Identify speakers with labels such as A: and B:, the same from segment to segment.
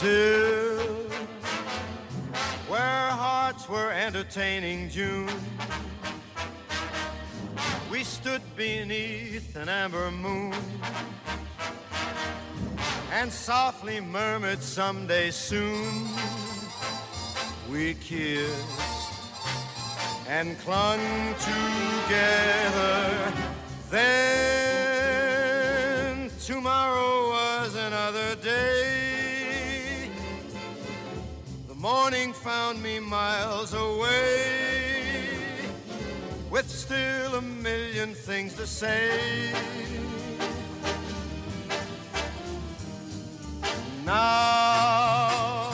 A: Brazil, where hearts were entertaining June. We stood beneath an amber moon and softly murmured someday soon we kissed and clung together. Then tomorrow was another day. Morning found me miles away with still a million things to say. Now,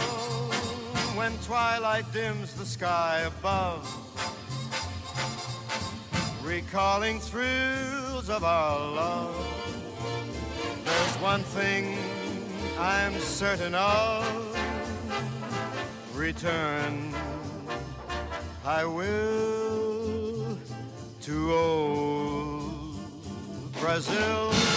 A: when twilight dims the sky above, recalling thrills of our love, there's one thing I'm certain of return. I will to old Brazil.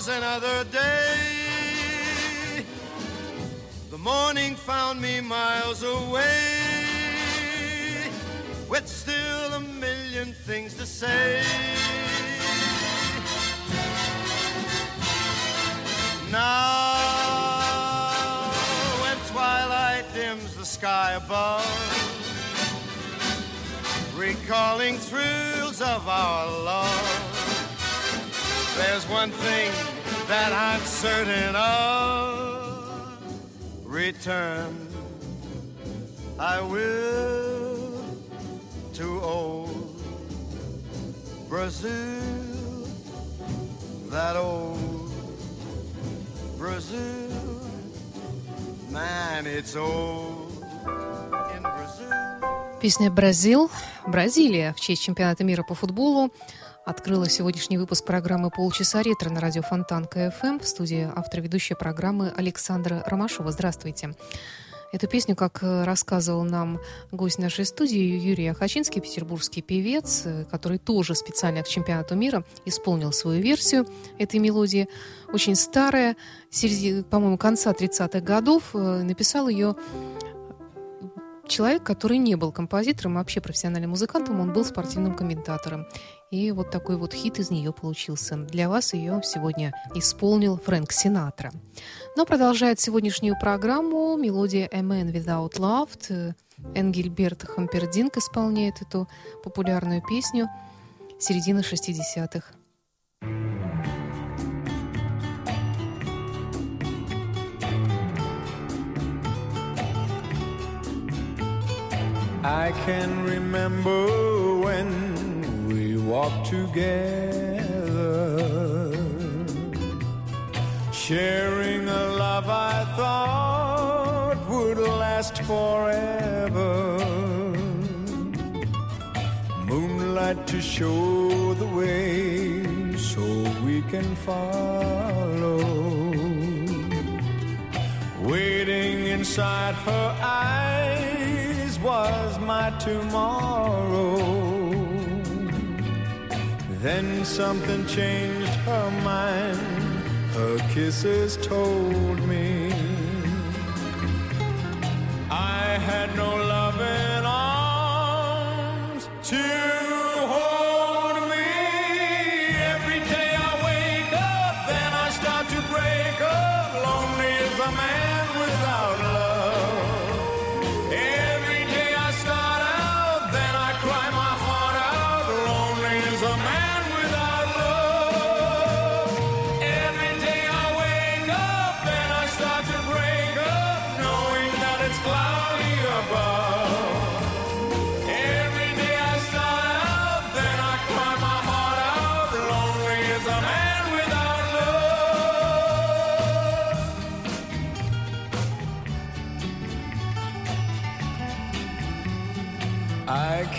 A: Was another day. The morning found me miles away with still a million things to say. Now, when twilight dims the sky above, recalling thrills of our love. There's one thing that I'm certain of return. I will to old Brazil, that old Brazil. Man, it's old in Brazil.
B: Песня «Бразил», «Бразилия» в честь чемпионата мира по футболу открыла сегодняшний выпуск программы «Полчаса ретро» на радио Фонтанка ФМ в студии автор ведущей программы Александра Ромашова. Здравствуйте. Эту песню, как э, рассказывал нам гость нашей студии Юрий Ахачинский, петербургский певец, э, который тоже специально к чемпионату мира исполнил свою версию этой мелодии. Очень старая, по-моему, конца 30-х годов. Э, Написал ее человек, который не был композитором, а вообще профессиональным музыкантом, он был спортивным комментатором. И вот такой вот хит из нее получился. Для вас ее сегодня исполнил Фрэнк Синатра. Но продолжает сегодняшнюю программу мелодия «A Man Without Love». Энгельберт Хампердинг исполняет эту популярную песню середины 60-х.
C: I can remember walked together, sharing a love I thought would last forever. Moonlight to show the way so we can follow waiting inside her eyes was my tomorrow. Then something changed her mind, her kisses told me I had no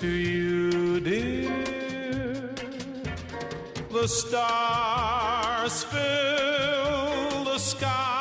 D: to you, dear, the stars fill the sky.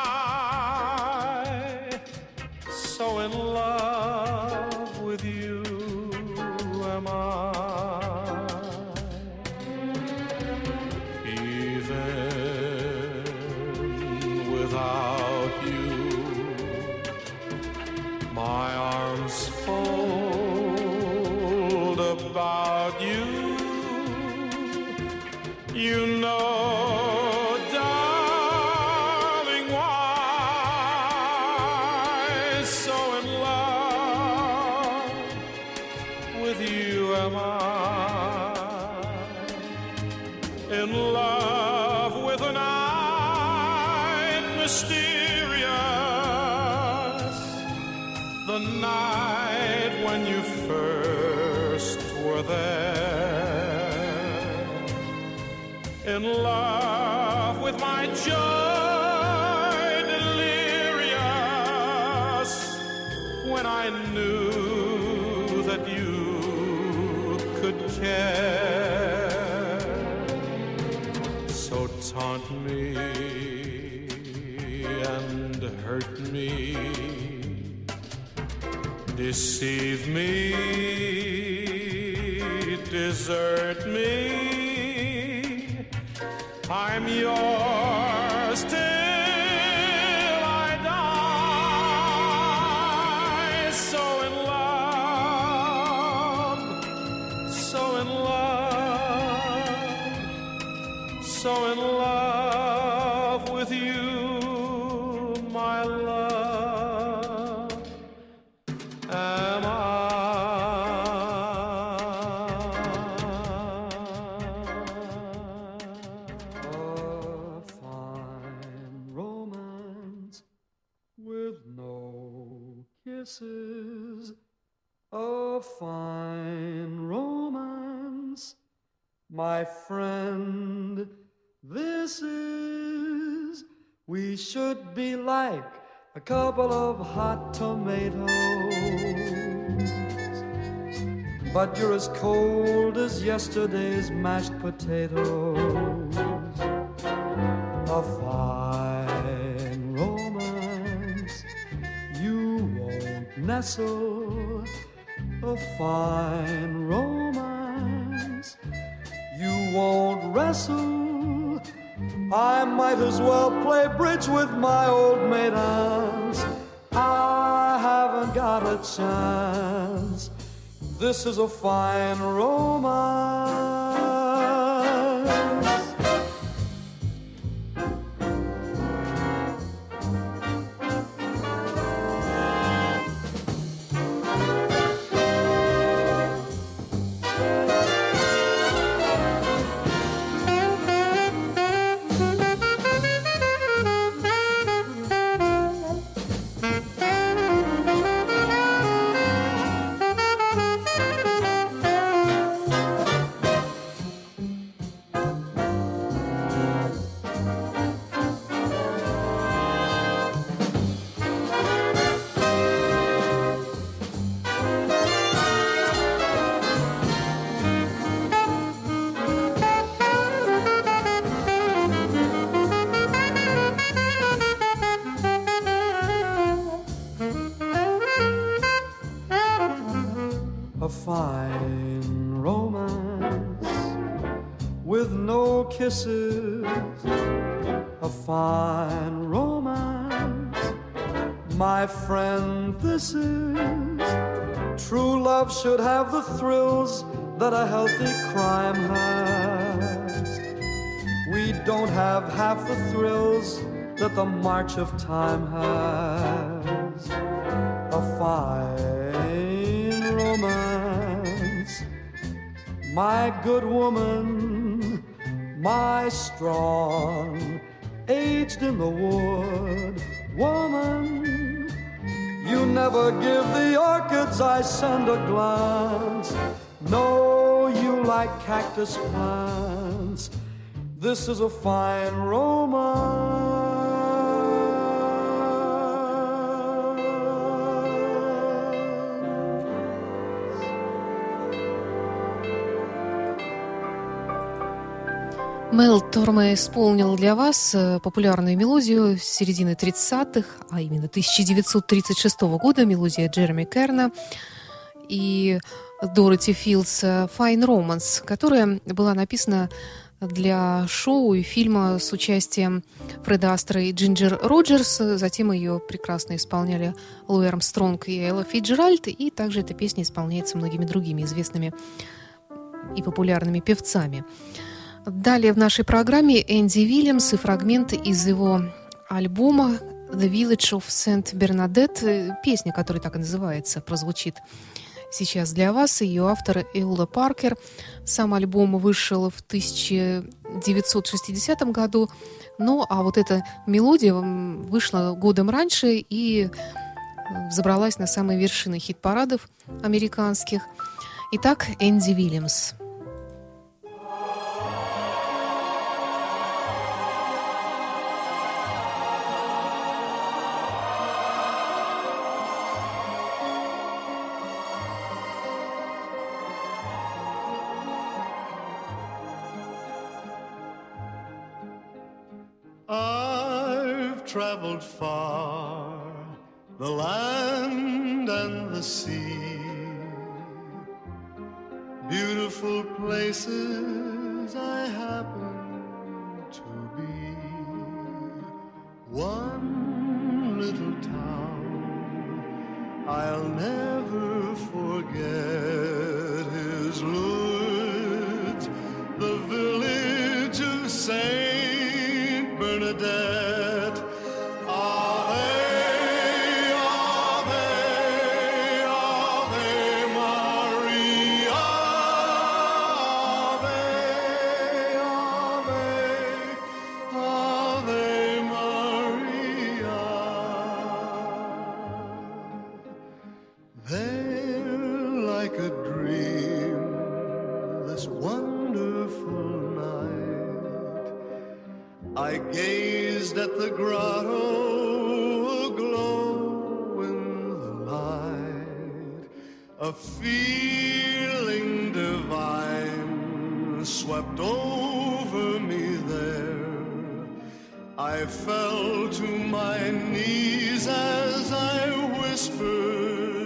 D: The night when you first were there. In love with my deceive me, desert me. I'm yours till I die. So in love, so in love so in love with you, my love.
E: My friend. This is, we should be like a couple of hot tomatoes. But you're as cold as yesterday's mashed potatoes. A fine romance, you won't nestle. A fine romance, wrestle. I might as well play bridge with my old maid aunts. I haven't got a chance. This is a fine romance. Kisses, a fine romance. My friend, this is true love should have the thrills that a healthy crime has. We don't have half the thrills that the march of time has. A fine romance, my good woman, my strong, aged in the wood woman. You never give the orchids I send a glance. No, you like cactus plants. This is a fine romance.
B: Мел Торме исполнил для вас э, популярную мелодию середины 30-х, а именно 1936 года, мелодия Джереми Керна и Дороти Филдс «Fine Romance», которая была написана для шоу и фильма с участием Фреда Астра и Джинджер Роджерс. Затем ее прекрасно исполняли Луи Армстронг и Элла Фиджеральд. И также эта песня исполняется многими другими известными и популярными певцами. Далее в нашей программе Энди Вильямс и фрагменты из его альбома «The Village of Saint Bernadette». Песня, которая так и называется, прозвучит сейчас для вас. Ее автор Эула Паркер. Сам альбом вышел в 1960 году. Ну, а вот эта мелодия вышла годом раньше и забралась на самые вершины хит-парадов американских. Итак, Энди Вильямс.
A: Traveled far, the land and the sea. Beautiful places I happen to be. One little town I'll never forget I fell to my knees as I whispered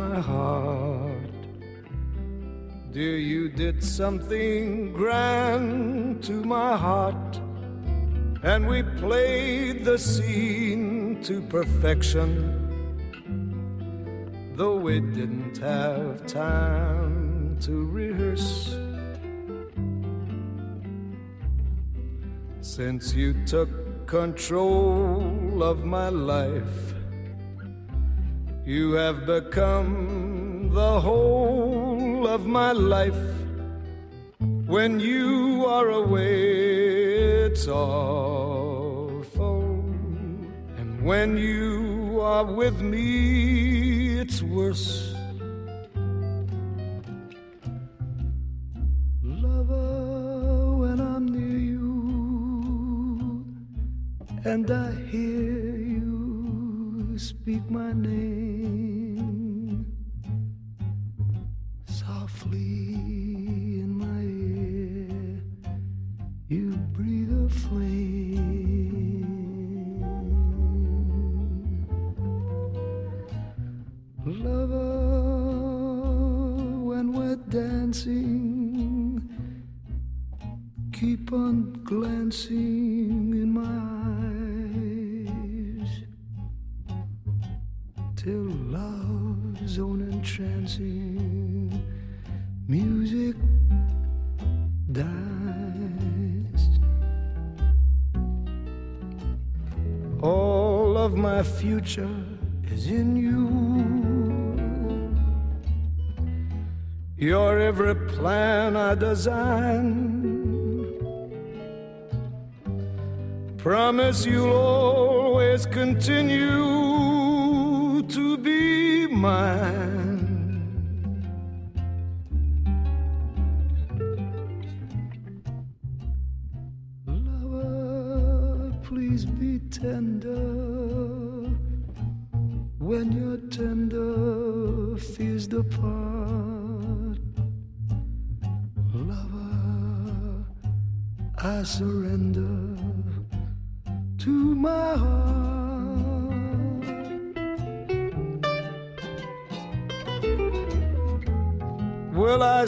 C: my heart. Dear, you did something grand to my heart, and we played the scene to perfection, though we didn't have time to rehearse. Since you took control of my life, you have become the whole of my life. When you are away, it's awful. And when you are with me, it's worse. Lover, when I'm near you and I hear speak my name softly every plan I design. Promise you'll always continue to be mine.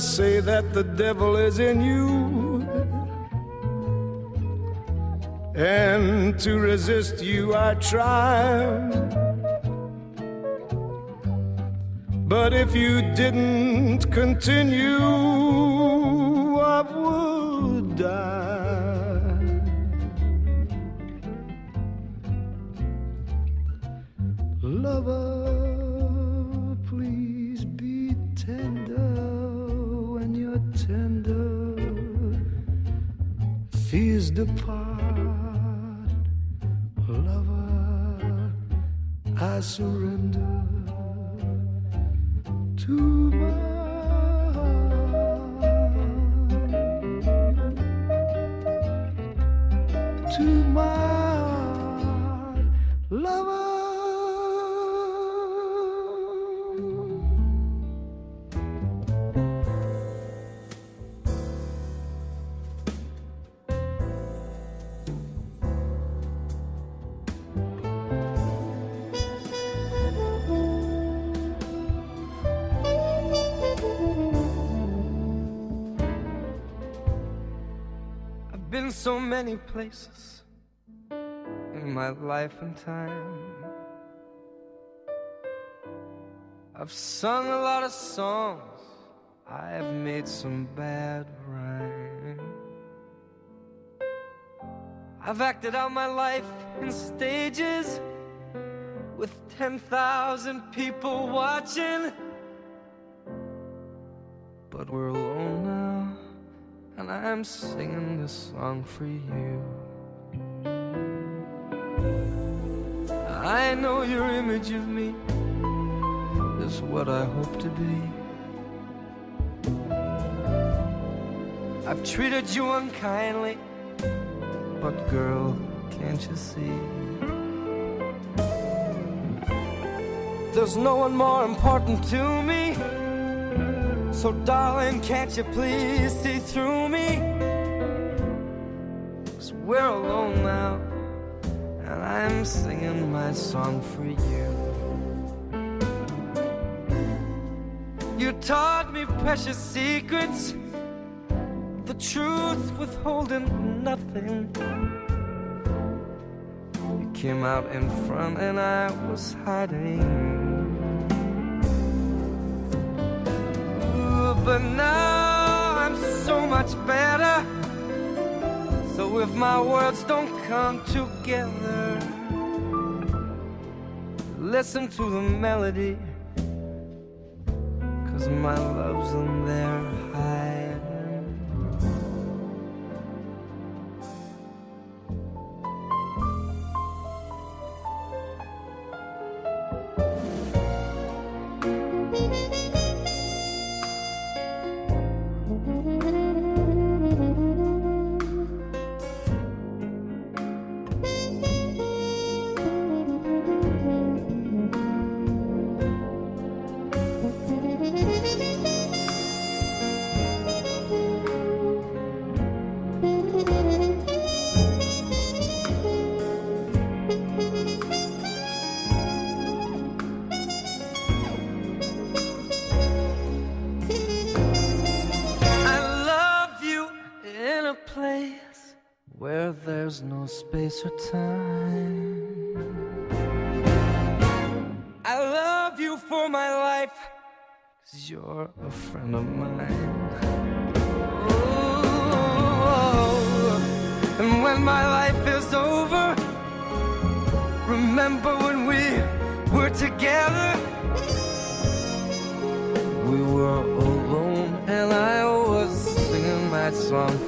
C: Say that the devil is in you? And to resist you I try. But if you didn't continue, I would die. Depart. Lover, I surrender
F: been so many places in my life and time. I've sung a lot of songs, I have made some bad rhyme. I've acted out my life in stages with 10,000 people watching. But we're I'm singing this song for you. I know your image of me is what I hope to be. I've treated you unkindly, but girl, can't you see? There's no one more important to me. So, darling, can't you please see through me? Cause we're alone now, and I'm singing my song for you. You taught me precious secrets, the truth withholding nothing. You came out in front, and I was hiding. But now I'm so much better. So if my words don't come together, listen to the melody. Cause my love's in there space or time. I love you for my life, cause you're a friend of mine. Oh, and when my life is over, remember when we were together. We were alone, and I was singing my song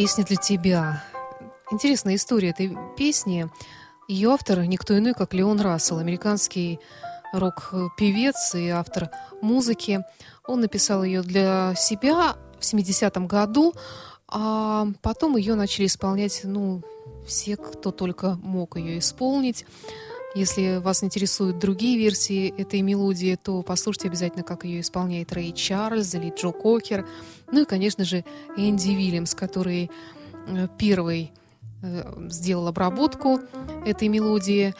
B: «Песня для тебя». Интересная история этой песни. Ее автор никто иной, как Леон Рассел, американский рок-певец и автор музыки. Он написал ее для себя в 70-м году, а потом ее начали исполнять, ну, все, кто только мог ее исполнить. Если вас интересуют другие версии этой мелодии, то послушайте обязательно, как ее исполняет Рэй Чарльз или Джо Кокер. Ну и, конечно же, Энди Вильямс, который э, первый э, сделал обработку этой мелодии,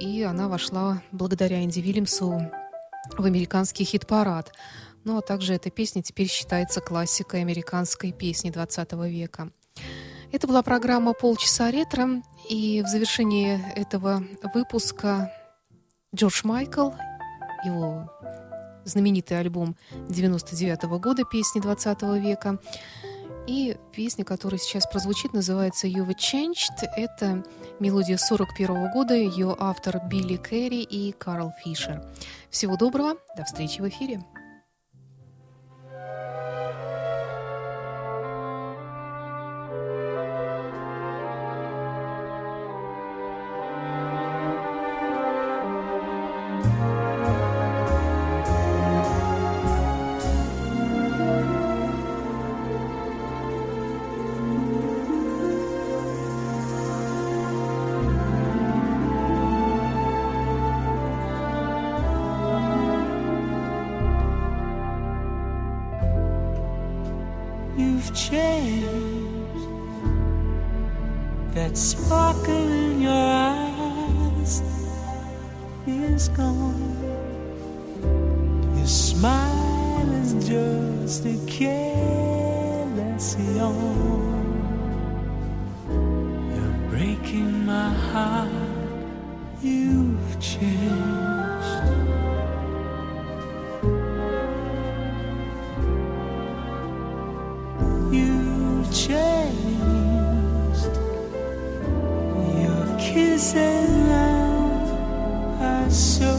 B: и она вошла благодаря Энди Вильямсу в американский хит-парад. Ну а также эта песня теперь считается классикой американской песни 20 века. Это была программа «Полчаса ретро», и в завершении этого выпуска Джордж Майкл, его знаменитый альбом 99 -го года «Песни 20 века», и песня, которая сейчас прозвучит, называется «You've Changed». Это мелодия 41 года, ее автор Билли Керри и Карл Фишер. Всего доброго, до встречи в эфире.
F: You've changed.
G: that sparkle in your eyes is gone. Your smile is just a careless yawn. You're breaking my heart. You've changed. Kisses now are so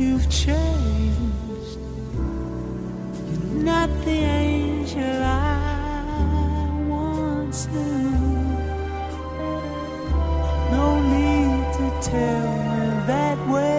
G: You've changed. You're not the angel I once knew. No need to tell me that we're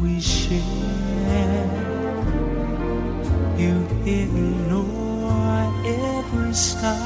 G: we share. You ignore every star